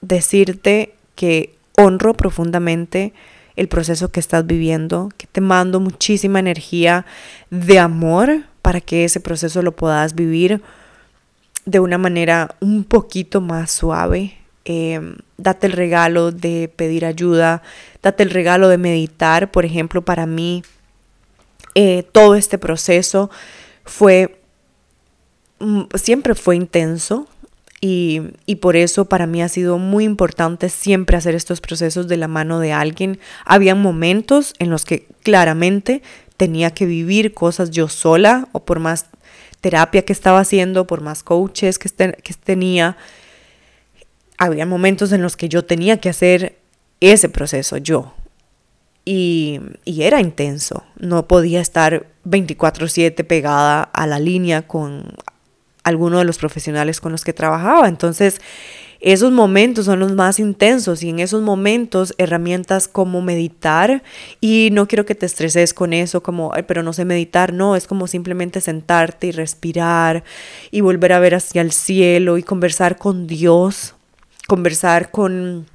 decirte que honro profundamente el proceso que estás viviendo, que te mando muchísima energía de amor para que ese proceso lo puedas vivir de una manera un poquito más suave. Em, date el regalo de pedir ayuda, date el regalo de meditar. Por ejemplo, para mí eh, todo este proceso fue, mm, siempre fue intenso, y, por eso para mí ha sido muy importante siempre hacer estos procesos de la mano de alguien. Había momentos en los que claramente tenía que vivir cosas yo sola o por más terapia que estaba haciendo, por más coaches que, que tenía. Había momentos en los que yo tenía que hacer ese proceso yo. Y, y era intenso. No podía estar 24/7 pegada a la línea con alguno de los profesionales con los que trabajaba. Entonces, esos momentos son los más intensos y en esos momentos herramientas como meditar y no quiero que te estreses con eso como, pero no sé meditar, no, es como simplemente sentarte y respirar y volver a ver hacia el cielo y conversar con Dios, conversar con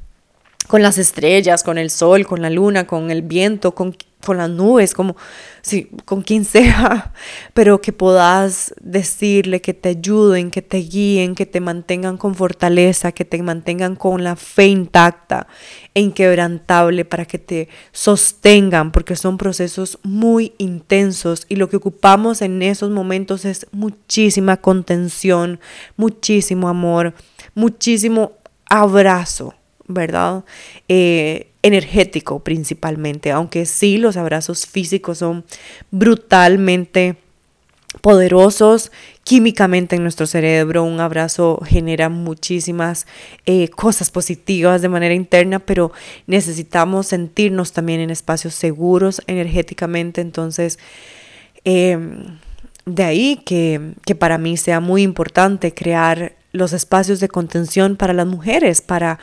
con las estrellas, con el sol, con la luna, con el viento, con con las nubes, como si, con quien sea, pero que puedas decirle que te ayuden, que te guíen, que te mantengan con fortaleza, que te mantengan con la fe intacta e inquebrantable para que te sostengan, porque son procesos muy intensos y lo que ocupamos en esos momentos es muchísima contención, muchísimo amor, muchísimo abrazo, ¿verdad? Eh, energético principalmente, aunque sí los abrazos físicos son brutalmente poderosos químicamente en nuestro cerebro. Un abrazo genera muchísimas eh, cosas positivas de manera interna, pero necesitamos sentirnos también en espacios seguros energéticamente. Entonces, em, de ahí que, que para mí sea muy importante crear los espacios de contención para las mujeres, para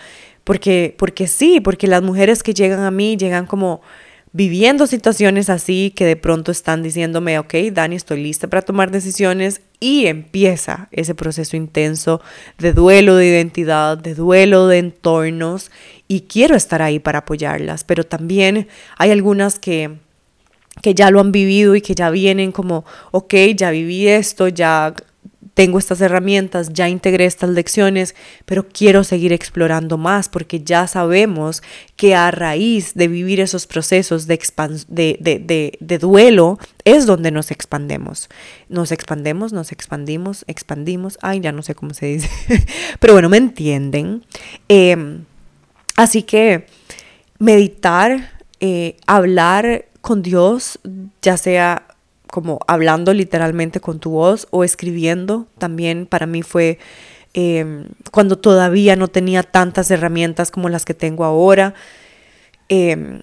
porque, porque sí, porque las mujeres que llegan a mí llegan como viviendo situaciones así que de pronto están diciéndome, ok, Dani, estoy lista para tomar decisiones y empieza ese proceso intenso de duelo de identidad, de duelo de entornos y quiero estar ahí para apoyarlas, pero también hay algunas que que ya lo han vivido y que ya vienen como, ok, ya viví esto, ya tengo estas herramientas, ya integré estas lecciones, pero quiero seguir explorando más porque ya sabemos que a raíz de vivir esos procesos de, de, duelo es donde nos expandemos. Nos expandemos, nos expandimos, expandimos, ay, ya no sé cómo se dice, pero bueno, me entienden. Em, así que meditar, eh, hablar con Dios, ya sea como hablando literalmente con tu voz o escribiendo. También para mí fue em, cuando todavía no tenía tantas herramientas como las que tengo ahora. Em,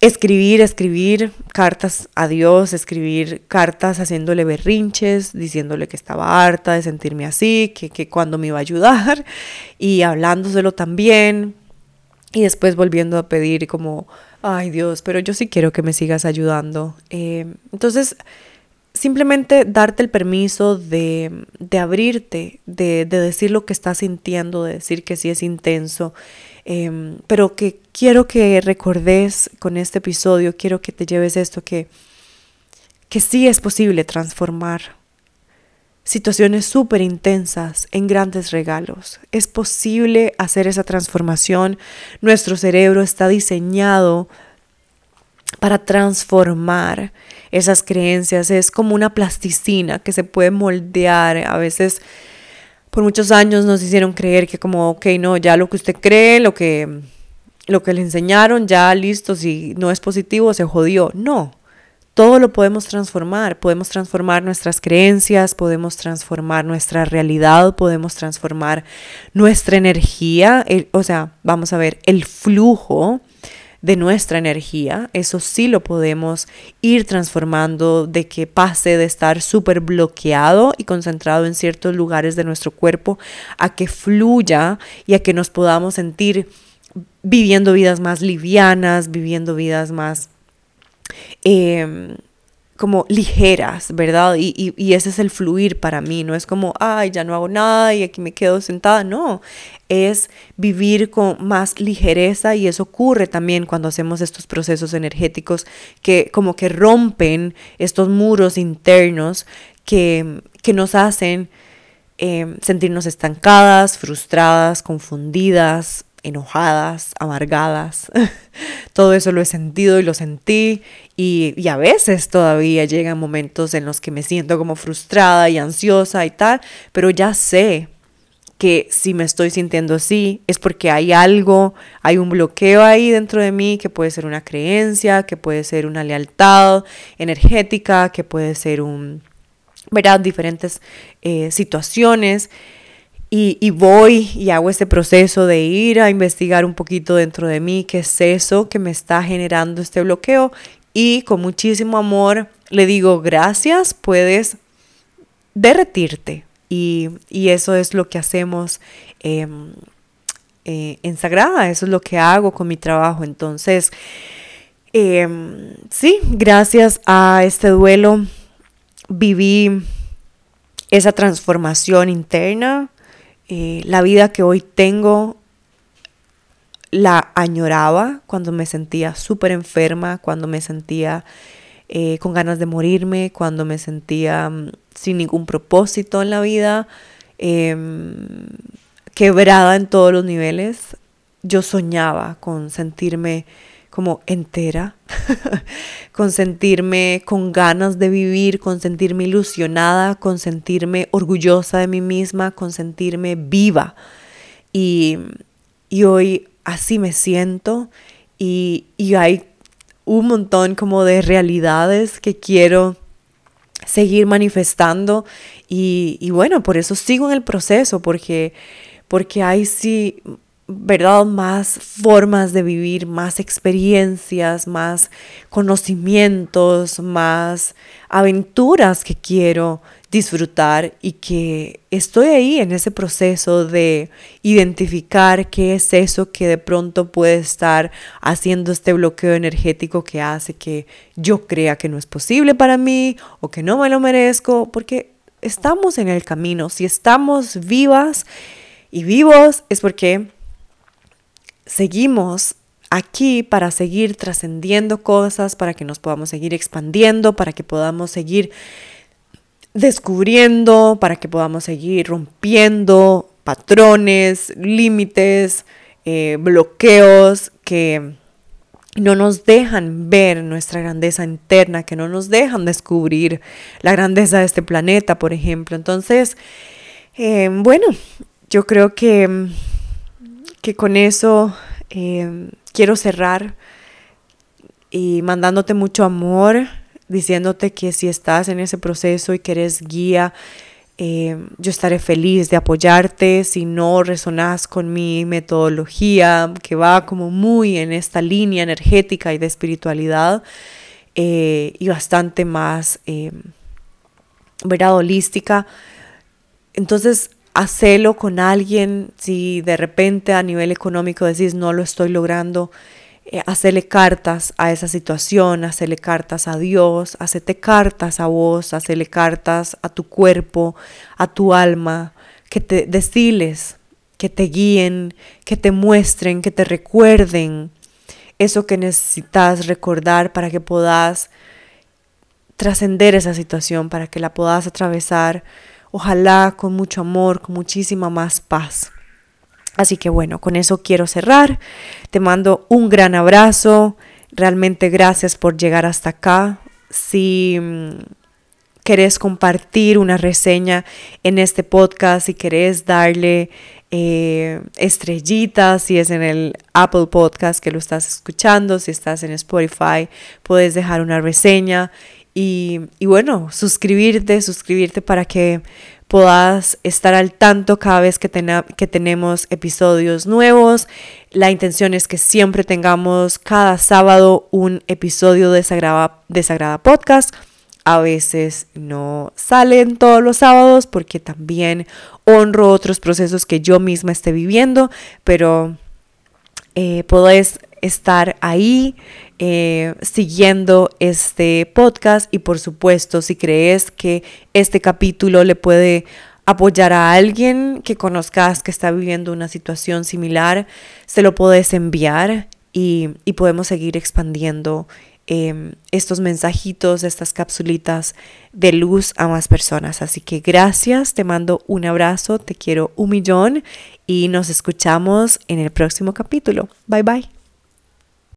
escribir, escribir cartas a Dios, escribir cartas haciéndole berrinches, diciéndole que estaba harta de sentirme así, que, que cuando me iba a ayudar y hablándoselo también. Y después volviendo a pedir como, ay Dios, pero yo sí quiero que me sigas ayudando. Eh, entonces, simplemente darte el permiso de, de abrirte, de, de, decir lo que estás sintiendo, de decir que sí es intenso, eh, pero que quiero que recordes con este episodio, quiero que te lleves esto, que, que sí es posible transformar situaciones súper intensas en grandes regalos. Es posible hacer esa transformación. Nuestro cerebro está diseñado para transformar esas creencias. Es como una plasticina que se puede moldear. A veces por muchos años nos hicieron creer que como, ok, no, ya lo que usted cree, lo que, lo que le enseñaron, ya listo, si no es positivo, se jodió. No, todo lo podemos transformar. Podemos transformar nuestras creencias, podemos transformar nuestra realidad, podemos transformar nuestra energía. o sea, vamos a ver, el flujo de nuestra energía, eso sí lo podemos ir transformando de que pase de estar súper bloqueado y concentrado en ciertos lugares de nuestro cuerpo a que fluya y a que nos podamos sentir viviendo vidas más livianas, viviendo vidas más Em, como ligeras, ¿verdad? Y, y, ese es el fluir para mí, no es como, ay, ya no hago nada y aquí me quedo sentada, no, es vivir con más ligereza y eso ocurre también cuando hacemos estos procesos energéticos que como que rompen estos muros internos que, que nos hacen em, sentirnos estancadas, frustradas, confundidas, enojadas, amargadas. Todo eso lo he sentido y lo sentí y, a veces todavía llegan momentos en los que me siento como frustrada y ansiosa y tal, pero ya sé que si me estoy sintiendo así es porque hay algo, hay un bloqueo ahí dentro de mí que puede ser una creencia, que puede ser una lealtad energética, que puede ser un, ¿verdad? Diferentes eh, situaciones y, voy y hago este proceso de ir a investigar un poquito dentro de mí qué es eso que me está generando este bloqueo y con muchísimo amor le digo gracias, puedes derretirte y, eso es lo que hacemos em, eh, en Sagrada, eso es lo que hago con mi trabajo. Entonces, em, sí, gracias a este duelo viví esa transformación interna eh, la vida que hoy tengo la añoraba cuando me sentía súper enferma, cuando me sentía eh, con ganas de morirme, cuando me sentía mm, sin ningún propósito en la vida, em, quebrada en todos los niveles. Yo soñaba con sentirme como entera, con sentirme con ganas de vivir, con sentirme ilusionada, con sentirme orgullosa de mí misma, con sentirme viva. Y, hoy así me siento y, hay un montón como de realidades que quiero seguir manifestando y, y, bueno, por eso sigo en el proceso, porque, porque hay sí ¿verdad? Más formas de vivir, más experiencias, más conocimientos, más aventuras que quiero disfrutar y que estoy ahí en ese proceso de identificar qué es eso que de pronto puede estar haciendo este bloqueo energético que hace que yo crea que no es posible para mí o que no me lo merezco, porque estamos en el camino, si estamos vivas y vivos es porque seguimos aquí para seguir trascendiendo cosas, para que nos podamos seguir expandiendo, para que podamos seguir descubriendo, para que podamos seguir rompiendo patrones, límites, eh, bloqueos que no nos dejan ver nuestra grandeza interna, que no nos dejan descubrir la grandeza de este planeta, por ejemplo. Entonces, eh, bueno, yo creo que que con eso em, quiero cerrar y mandándote mucho amor, diciéndote que si estás en ese proceso y que eres guía, Eh, yo estaré feliz de apoyarte si no resonas con mi metodología, que va como muy en esta línea energética y de espiritualidad eh, y bastante más, eh, ¿verdad? Holística. Entonces, hacelo con alguien si de repente a nivel económico decís no lo estoy logrando eh, cartas a esa situación, hacerle cartas a Dios, hacerte cartas a vos, hacerle cartas a tu cuerpo, a tu alma, que te deciles, que te guíen, que te muestren, que te recuerden eso que necesitas recordar para que puedas trascender esa situación, para que la puedas atravesar, ojalá con mucho amor, con muchísima más paz. Así que bueno, con eso quiero cerrar. Te mando un gran abrazo. Realmente gracias por llegar hasta acá. Si mm, querés compartir una reseña en este podcast, si querés darle eh, estrellitas, si es en el Apple Podcast que lo estás escuchando, si estás en Spotify, puedes dejar una reseña y, bueno, suscribirte, suscribirte para que puedas estar al tanto cada vez que, que tenemos episodios nuevos. La intención es que siempre tengamos cada sábado un episodio de Sagrada, de Sagrada Podcast. A veces no salen todos los sábados porque también honro otros procesos que yo misma esté viviendo, pero eh, podés estar ahí eh, siguiendo este podcast y por supuesto si crees que este capítulo le puede apoyar a alguien que conozcas que está viviendo una situación similar, se lo puedes enviar y, podemos seguir expandiendo em, estos mensajitos, estas capsulitas de luz a más personas. Así que gracias, te mando un abrazo, te quiero un millón y nos escuchamos en el próximo capítulo. Bye bye.